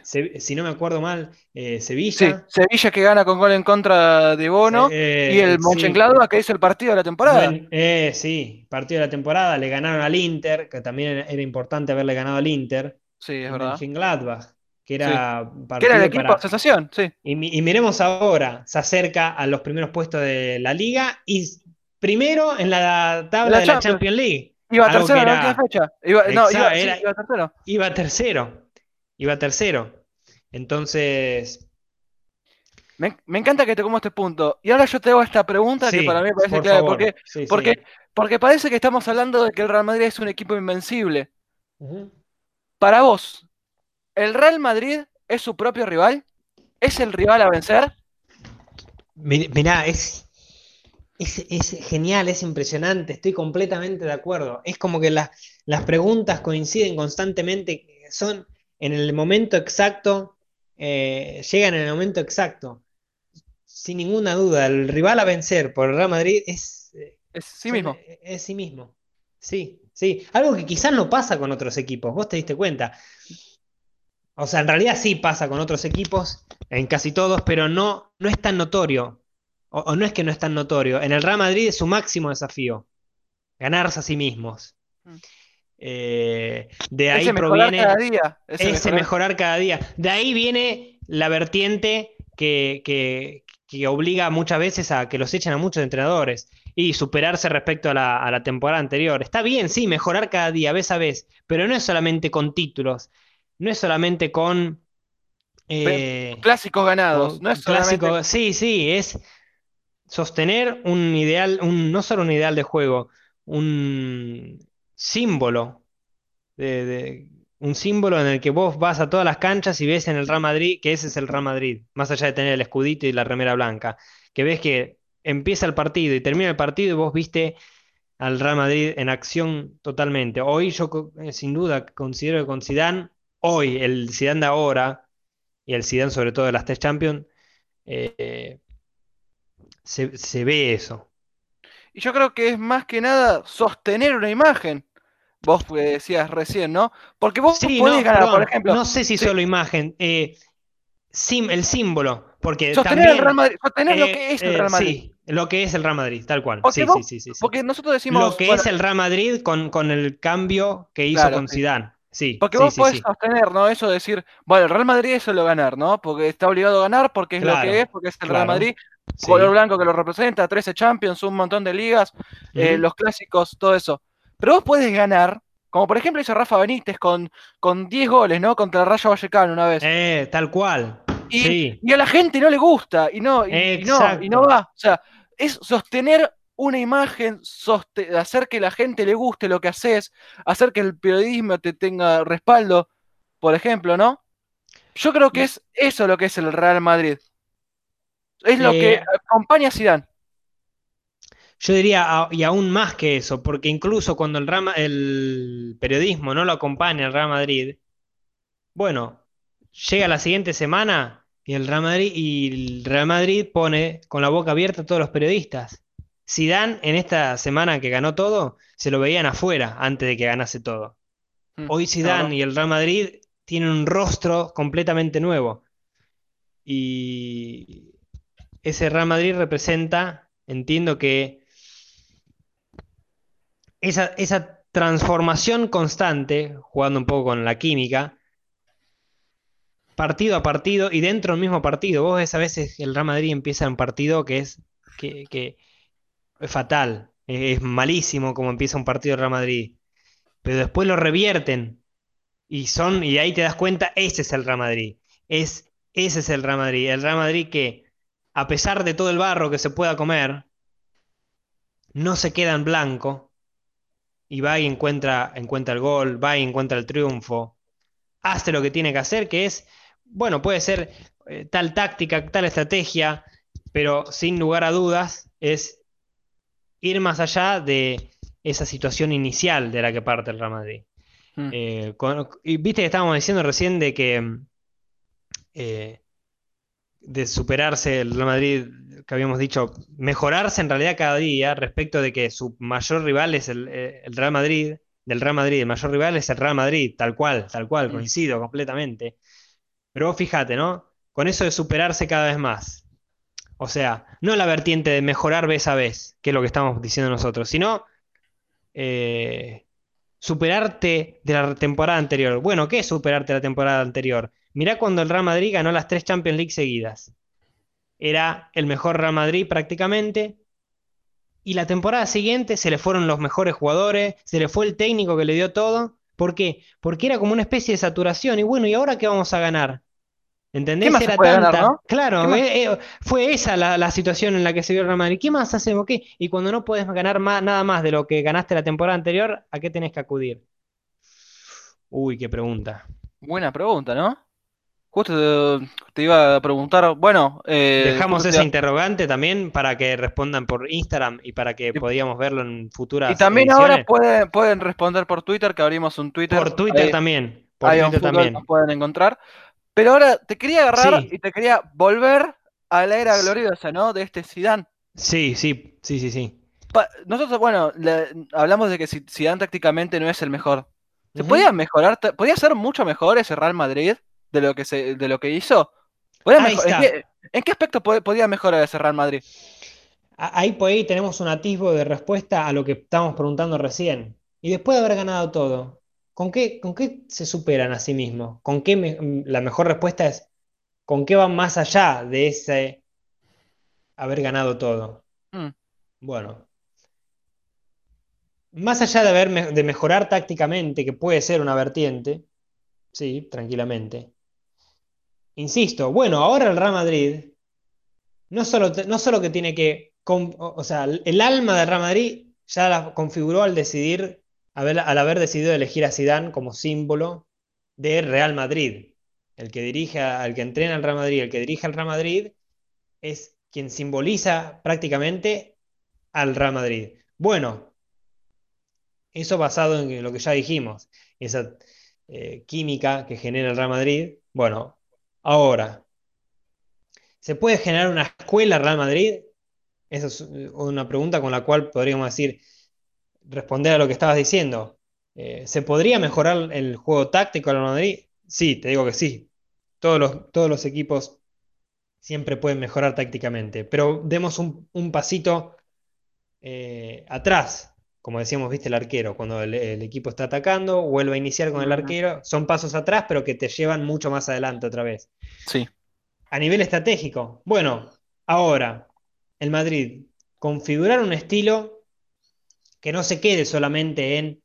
si no me acuerdo mal, eh, Sevilla. Sevilla que gana con gol en contra de Bono eh, y el Mönchengladbach que hizo el partido de la temporada. Eh, sí, partido de la temporada, le ganaron al Inter, que también era importante haberle ganado al Inter. Sí, es verdad. Mönchengladbach, que era que era el equipo sensación, sí. Y, y miremos ahora, se acerca a los primeros puestos de la liga y primero en la tabla de la Champions League. Iba tercero en la última fecha. Iba, no, iba, iba, tercero. Iba tercero. Iba tercero. Entonces. Me, me, encanta que te como este punto. Y ahora yo te hago esta pregunta que para mí parece clave. Porque, porque, porque parece que estamos hablando de que el Real Madrid es un equipo invencible. Para vos, ¿el Real Madrid es su propio rival? ¿Es el rival a vencer? Mirá, es, es, genial, es impresionante, estoy completamente de acuerdo. Es como que las preguntas coinciden constantemente, son en el momento exacto, eh, llegan en el momento exacto. Sin ninguna duda, el rival a vencer por el Real Madrid es, eh, es sí mismo. Es, sí mismo. Sí, sí. Algo que quizás no pasa con otros equipos, vos te diste cuenta. O sea, en realidad sí pasa con otros equipos, en casi todos, pero no, no es tan notorio o, no es que no es tan notorio, en el Real Madrid es su máximo desafío, ganarse a sí mismos. Mm. Eh, de ahí ese proviene cada día, ese, mejorar. cada día. De ahí viene la vertiente que, obliga muchas veces a que los echen a muchos entrenadores y superarse respecto a la, temporada anterior. Está bien, sí, mejorar cada día, vez a vez, pero no es solamente con títulos, no es solamente con... Eh, clásicos ganados, no es clásico, sí, sí, es sostener un ideal, no solo un ideal de juego, un símbolo, de, un símbolo en el que vos vas a todas las canchas y ves en el Real Madrid que ese es el Real Madrid, más allá de tener el escudito y la remera blanca, que ves que empieza el partido y termina el partido y vos viste al Real Madrid en acción totalmente. Hoy yo eh, sin duda considero que con Zidane, hoy el Zidane de ahora y el Zidane sobre todo de las tres Champions, eh, se, ve eso. Y yo creo que es más que nada sostener una imagen. Vos decías recién, ¿no? Porque vos podés ganar, por ejemplo. No sé si solo imagen. Eh, el símbolo. Porque sostener el Real Madrid. Sostener lo eh, que es el Real eh, Madrid. Sí, lo que es el Real Madrid, tal cual. sí, sí, sí, porque nosotros decimos. Lo que es el Real Madrid con, con el cambio que hizo con Zidane. Sí, porque vos podés sostener, ¿no? Eso de decir, bueno, el Real Madrid es solo ganar, ¿no? Porque está obligado a ganar, porque es lo que es, porque es el Real Madrid color blanco que lo representa, 13 Champions, un montón de ligas, eh, los clásicos, todo eso. Pero vos puedes ganar, como por ejemplo hizo Rafa Benítez con, con 10 goles, ¿no? Contra el Rayo Vallecano una vez. Eh, tal cual. Y, y a la gente no le gusta, y no, y, no, y no va. O sea, es sostener una imagen, hacer que la gente le guste lo que haces, hacer que el periodismo te tenga respaldo, por ejemplo, ¿no? Yo creo que es eso lo que es el Real Madrid. Es lo que eh, acompaña a Zidane. Yo diría, y aún más que eso, porque incluso cuando el, el periodismo no lo acompaña al Real Madrid, bueno, llega la siguiente semana y el Real Madrid, y el Real Madrid pone con la boca abierta a todos los periodistas. Zidane en esta semana que ganó todo, se lo veían afuera antes de que ganase todo. Mm, Hoy Zidane y el Real Madrid tienen un rostro completamente nuevo. Y ese Real Madrid representa, entiendo que esa, esa transformación constante, jugando un poco con la química, partido a partido y dentro del mismo partido. Vos ves a veces el Real Madrid empieza un partido que es, que, es fatal, es malísimo como empieza un partido del Real Madrid, pero después lo revierten y son y ahí te das cuenta, ese es el Real Madrid, es, ese es el Real Madrid, el Real Madrid que a pesar de todo el barro que se pueda comer, no se queda en blanco y va y encuentra, encuentra el gol, va y encuentra el triunfo, hace lo que tiene que hacer, que es, bueno, puede ser eh, tal táctica, tal estrategia, pero sin lugar a dudas es ir más allá de esa situación inicial de la que parte el Real Madrid. Mm. Eh, con- y viste que estábamos diciendo recién de que eh, de superarse el Real Madrid, que habíamos dicho, mejorarse en realidad cada día respecto de que su mayor rival es el, eh, el Real Madrid, del Real Madrid, el mayor rival es el Real Madrid, tal cual, tal cual, coincido completamente. Pero vos fíjate, ¿no? Con eso de superarse cada vez más. O sea, no la vertiente de mejorar vez a vez, que es lo que estamos diciendo nosotros, sino eh, superarte de la temporada anterior. Bueno, ¿qué es superarte de la temporada anterior? Mirá cuando el Real Madrid ganó las tres Champions League seguidas. Era el mejor Real Madrid prácticamente. Y la temporada siguiente se le fueron los mejores jugadores, se le fue el técnico que le dio todo. ¿Por qué? Porque era como una especie de saturación. Y bueno, ¿y ahora qué vamos a ganar? ¿Entendés? ¿Qué más se Era puede ganar, tanta. no? Claro, ¿Qué más? eh, eh, fue esa la, la situación en la que se vio el Real Madrid. ¿Qué más hacemos? ¿Qué? Y cuando no puedes ganar más, nada más de lo que ganaste la temporada anterior, ¿a qué tenés que acudir? Uy, qué pregunta. Buena pregunta, ¿no? Justo te, te iba a preguntar, bueno, eh, Dejamos te iba- interrogante también para que respondan por Instagram y para que y, podíamos verlo en y futuras también ahora pueden, pueden responder por Twitter, que abrimos un Twitter, Por Twitter ahí, también. Por ahí Twitter fútbol nos también. pueden encontrar. Pero ahora te quería agarrar Sí, y te quería volver a la era gloriosa, ¿no? De este Zidane. sí, sí, sí, sí, sí. Pa- nosotros, bueno, le- hablamos de que Si- Zidane tácticamente no es el mejor. ¿Se podía mejorar? ¿Podía ser mucho mejor ese Real Madrid de lo que se, de lo que hizo? ¿Podía Ahí mejo- ¿En qué, en qué aspecto po- podía mejorar ese Real Madrid? Ahí por ahí tenemos un atisbo de respuesta a lo que estábamos preguntando recién. Y después de haber ganado todo, ¿con qué, con qué se superan a sí mismos? ¿Con qué me- la mejor respuesta es ¿con qué van más allá de ese haber ganado todo? Mm, Bueno, más allá de haber de mejorar tácticamente, que puede ser una vertiente, sí, tranquilamente. Insisto, bueno, ahora el Real Madrid no solo, no solo que tiene que, o sea, el alma del Real Madrid ya la configuró al decidir, al haber decidido elegir a Zidane como símbolo de Real Madrid. El que dirige, al que entrena al Real Madrid, el que dirige al Real Madrid es quien simboliza prácticamente al Real Madrid. Bueno, eso basado en lo que ya dijimos, esa eh, química que genera el Real Madrid. Bueno, ahora, ¿se puede generar una escuela Real Madrid? Esa es eh, una pregunta con la cual podríamos decir, responder a lo que estabas diciendo. Eh, ¿se podría mejorar el juego táctico del Real Madrid? Sí, te digo que sí. Todos los, equipos siempre pueden mejorar tácticamente, pero demos un, un pasito eh, atrás, como decíamos, viste, el arquero, cuando el, el equipo está atacando, vuelve a iniciar con el arquero, son pasos atrás, pero que te llevan mucho más adelante otra vez. Sí. A nivel estratégico, bueno, ahora, el Madrid, configurar un estilo que no se quede solamente en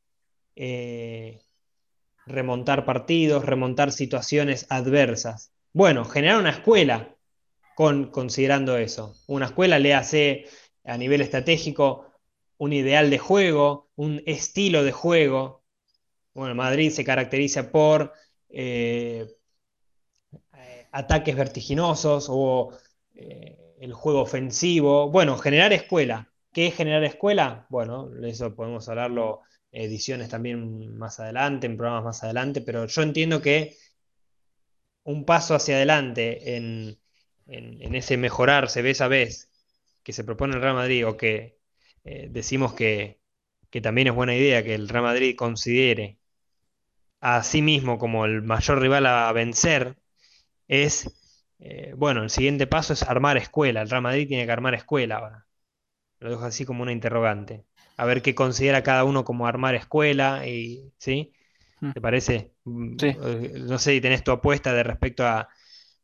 eh, remontar partidos, remontar situaciones adversas. Bueno, generar una escuela con, considerando eso. Una escuela le hace a nivel estratégico un ideal de juego, un estilo de juego. Bueno, Madrid se caracteriza por eh, ataques vertiginosos o eh, el juego ofensivo. Bueno, generar escuela. ¿Qué es generar escuela? Bueno, eso podemos hablarlo ediciones también más adelante, en programas más adelante, pero yo entiendo que un paso hacia adelante en, en, en ese mejorarse vez a vez que se propone el Real Madrid o que eh, decimos que, que también es buena idea que el Real Madrid considere a sí mismo como el mayor rival a vencer, es, eh, bueno, el siguiente paso es armar escuela. El Real Madrid tiene que armar escuela ahora. Lo dejo así como una interrogante. A ver qué considera cada uno como armar escuela y, ¿sí? Mm, ¿Te parece? Mm, Sí. eh, No sé si tenés tu apuesta de respecto a...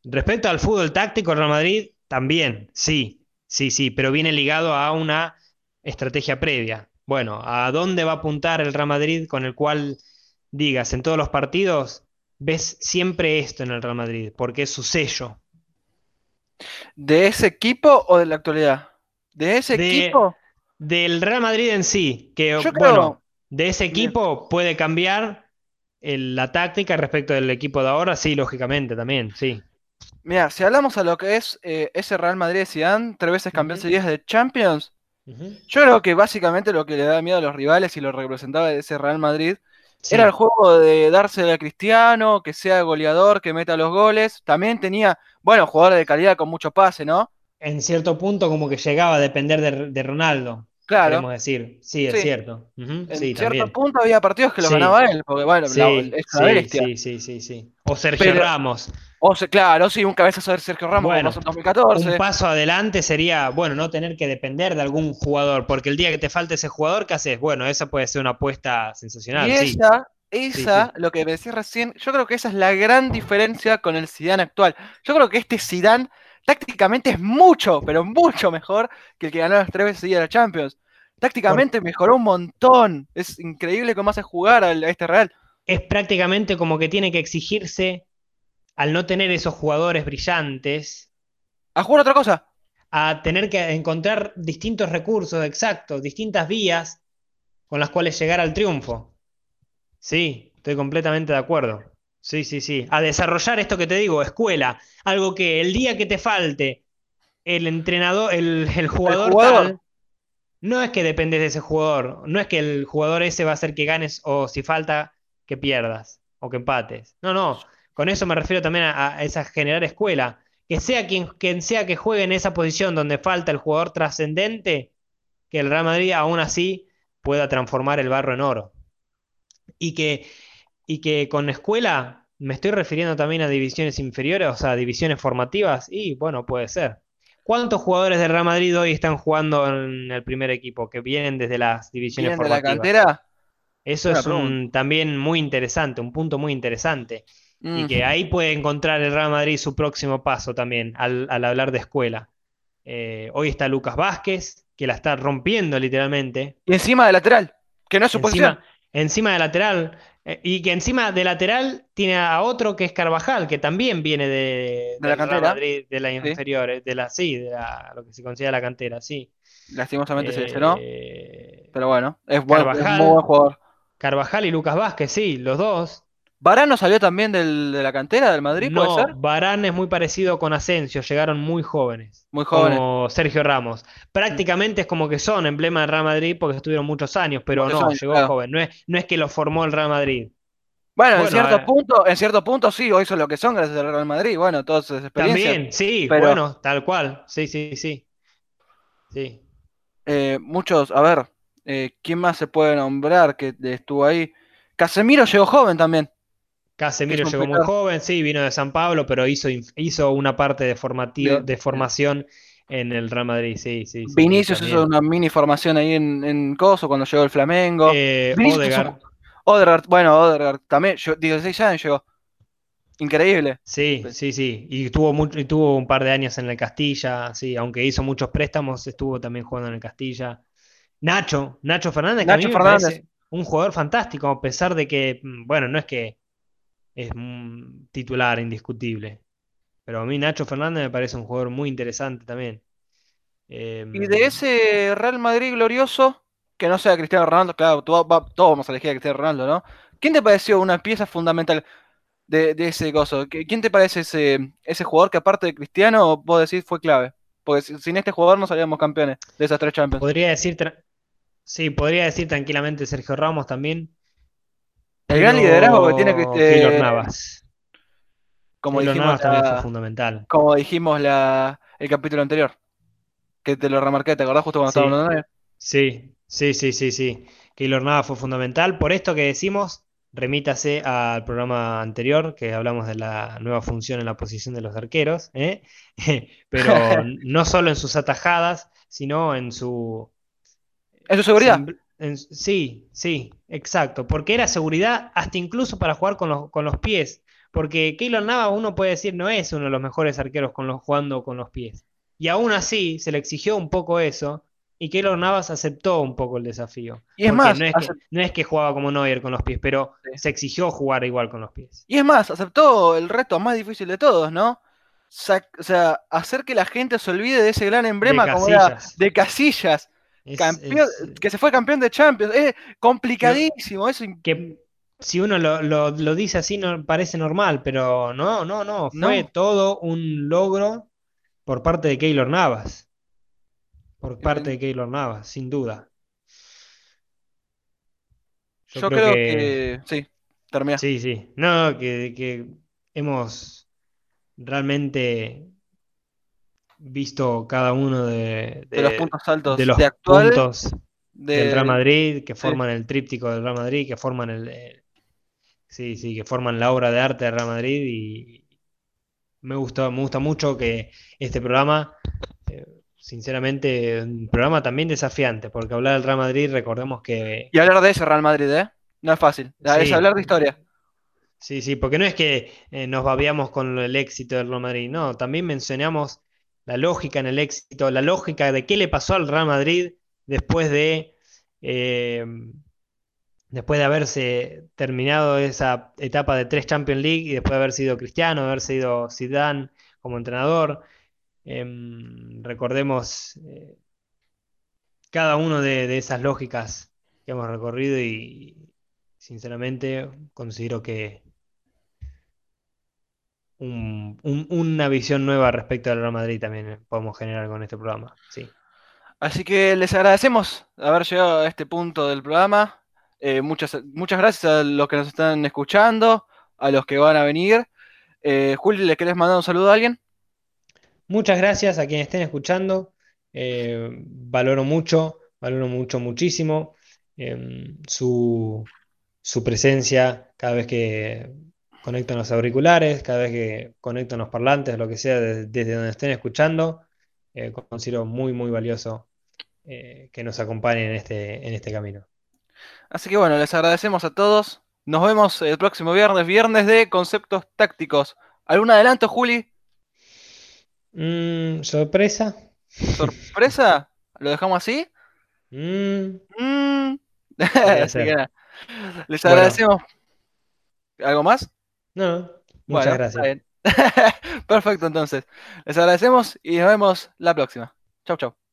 Respecto al fútbol táctico, el Real Madrid también, sí, sí, sí, pero viene ligado a una estrategia previa. Bueno, ¿a dónde va a apuntar el Real Madrid con el cual digas en todos los partidos, ves siempre esto en el Real Madrid, porque es su sello? ¿De ese equipo o de la actualidad? ¿De ese De, equipo? Del Real Madrid en sí, que Yo creo- bueno, de ese equipo puede cambiar el- la táctica respecto del equipo de ahora, sí, lógicamente también, sí. Mira, si hablamos a lo que es eh, ese Real Madrid de Zidane, tres veces campeón seguidas de Champions, Yo creo que básicamente lo que le da miedo a los rivales y lo representaba ese Real Madrid Sí. era el juego de dársela a Cristiano, que sea goleador, que meta los goles. También tenía, bueno, jugadores de calidad con mucho pase, ¿no? En cierto punto como que llegaba a depender de, de Ronaldo, Claro. queremos decir. Sí, es Sí. cierto. En Sí, cierto también. punto había partidos que Sí. ganaba él, porque bueno, Sí, la- es una sí, bestia. sí, sí, sí, sí. O Sergio Pero- Ramos. O sea, claro, sí, un cabezazo de Sergio Ramos Bueno, como pasó en 2014. Un paso adelante sería, bueno, no tener que depender de algún jugador, porque el día que te falte ese jugador, ¿qué haces? Bueno, esa puede ser una apuesta sensacional, Y sí. esa, esa, sí. lo que me decís recién, yo creo que esa es la gran diferencia con el Zidane actual. Yo creo que este Zidane tácticamente es mucho, pero mucho mejor que el que ganó las tres veces seguidas la Champions. Tácticamente mejoró un montón. Es increíble cómo hace jugar a este Real. Es prácticamente como que tiene que exigirse, al no tener esos jugadores brillantes, A jugar otra cosa. a tener que encontrar distintos recursos, exactos, distintas vías con las cuales llegar al triunfo. Sí, estoy completamente de acuerdo. Sí, sí, sí. A desarrollar esto que te digo, escuela. Algo que el día que te falte el entrenador, el, el jugador, jugador. tal, no es que dependes de ese jugador. No es que el jugador ese va a hacer que ganes o si falta que pierdas o que empates. No, no. Con eso me refiero también a, a esa generar escuela. Que sea quien, quien sea que juegue en esa posición donde falta el jugador trascendente, que el Real Madrid aún así pueda transformar el barro en oro. Y que, y que con escuela me estoy refiriendo también a divisiones inferiores, o sea, divisiones formativas, y bueno, puede ser. ¿Cuántos jugadores del Real Madrid hoy están jugando en el primer equipo que vienen desde las divisiones ¿Vienen de la formativas? cantera? Eso es un, también muy interesante, un punto muy interesante. Y que ahí puede encontrar el Real Madrid su próximo paso también, al, al hablar de escuela. Eh, hoy está Lucas Vázquez, que la está rompiendo literalmente. Y encima de lateral, que no es su posición. Encima, encima de lateral. eh, y que encima de lateral tiene a otro que es Carvajal, que también viene de, De la del Real cantera. Madrid, de la inferior, de la, sí, de la, lo que se considera la cantera, sí. Lastimosamente se lesionó. Eh, Pero bueno, es, buen, es muy buen jugador. Carvajal y Lucas Vázquez, sí, los dos. ¿Varano salió también del- de la cantera del Madrid, puede No, ser? Es muy parecido con Asensio, llegaron muy jóvenes. Muy jóvenes. Como Sergio Ramos. Prácticamente es como que son emblema del Real Madrid porque estuvieron muchos años, pero Muchos no, años, llegó claro. joven. No es, no es que lo formó el Real Madrid. Bueno, en cierto eh. punto, en cierto punto sí, hoy son lo que son gracias al Real Madrid. Bueno, todas esas experiencias. También, sí, pero- bueno, tal cual. Sí, sí, sí. Sí. Eh, muchos, a ver, eh, ¿quién más se puede nombrar que estuvo ahí? Casemiro llegó joven también. Casemiro llegó muy joven, sí, vino de San Pablo, pero hizo, hizo una parte de, formativo, De- formación en el Real Madrid, sí, sí. sí, Vinicius hizo una mini formación ahí en, en Coso cuando llegó el Flamengo. Eh, Odegaard. Odegaard, bueno, Odegaard también, llegó- 16 años llegó. Increíble. Sí, sí, sí. Y tuvo mucho, y tuvo un par de años en el Castilla, sí, aunque hizo muchos préstamos, estuvo también jugando en el Castilla. Nacho, Nacho Fernández, que a mí Nacho me Fernández. parece un jugador fantástico, a pesar de que, mm, bueno, no es que es un titular indiscutible. Pero a mí Nacho Fernández me parece un jugador muy interesante también. Eh, Y de ese Real Madrid glorioso, que no sea Cristiano Ronaldo, claro, todos vamos a elegir a Cristiano Ronaldo, ¿no? ¿Quién te pareció una pieza fundamental de, de ese gozo? ¿Quién te parece ese, ese jugador que aparte de Cristiano, vos decís fue clave? Porque si- sin este jugador no salíamos campeones de esas tres Champions. podría decir, sí, podría decir tranquilamente Sergio Ramos también. El gran liderazgo que tiene eh, Navas. como Keylor dijimos, Navas también la- fue fundamental. como dijimos la, el capítulo anterior. Que te lo remarqué, ¿te acordás justo cuando Sí. estábamos hablando de él? Sí, sí, sí, sí, sí. Keylor Navas fue fundamental. Por esto que decimos, remítase al programa anterior, que hablamos de la nueva función en la posición de los arqueros, ¿eh? Pero no solo en sus atajadas, sino en su... En su seguridad. En- sí, sí, exacto. Porque era seguridad hasta incluso para jugar con los, con los pies. Porque Keylor Navas, uno puede decir, no es uno de los mejores arqueros con los, jugando con los pies. Y aún así se le exigió un poco eso. Y Keylor Navas aceptó un poco el desafío. Y es más, no es, que, acep- no es que jugaba como Neuer con los pies, pero Sí. se exigió jugar igual con los pies. Y es más, aceptó el reto más difícil de todos, ¿no? O sea, hacer que la gente se olvide de ese gran emblema De como era de Casillas. Es- campeón, es- que se fue campeón de Champions. Es complicadísimo. Eso que si uno lo, lo- lo dice así no parece normal, pero no, no, no, fue No. todo un logro por parte de Keylor Navas. Por parte de Keylor Navas, sin duda. yo, creo, que... Sí, termina. Sí, sí. No, que, que hemos realmente visto cada uno de, de los puntos altos de los de actual. puntos de- del Real Madrid, que sí. forman el tríptico del Real Madrid, que forman el, eh, sí, sí, que forman la obra de arte del Real Madrid y me gusta, me gusta mucho que este programa, eh, sinceramente, un programa también desafiante, porque hablar del Real Madrid, recordemos que Y hablar de ese Real Madrid, ¿eh? No es fácil. Es hablar de historia. Sí, sí, porque no es que eh, nos babiamos con el éxito del Real Madrid, no, también mencionamos la lógica en el éxito, la lógica de qué le pasó al Real Madrid después de, eh, después de haberse terminado esa etapa de tres Champions League y después de haber sido Cristiano, haber sido Zidane como entrenador. Em, recordemos eh, cada uno de, de esas lógicas que hemos recorrido y sinceramente considero que un- un- una visión nueva respecto al Real Madrid también podemos generar con este programa. Sí. Así que les agradecemos haber llegado a este punto del programa. Eh, muchas, muchas gracias a los que nos están escuchando, a los que van a venir. Eh, Juli, ¿le querés mandar un saludo a alguien? Muchas gracias a quienes estén escuchando. Eh, valoro mucho, valoro mucho, muchísimo em, su, su presencia cada vez que conectan los auriculares, cada vez que conectan los parlantes, lo que sea, de- desde donde estén escuchando. Eh, considero muy, muy valioso eh, que nos acompañen en este, en este camino. Así que bueno, les agradecemos a todos. Nos vemos el próximo viernes, viernes de conceptos tácticos. ¿Algún adelanto, Juli? Mm, ¿sorpresa? ¿Sorpresa? ¿Lo dejamos así? Mm, Mm. Podría Así ser. que nada. Les Bueno. agradecemos. ¿Algo más? No, muchas Bueno, gracias. Perfecto, entonces. Les agradecemos y nos vemos la próxima. Chau, chau.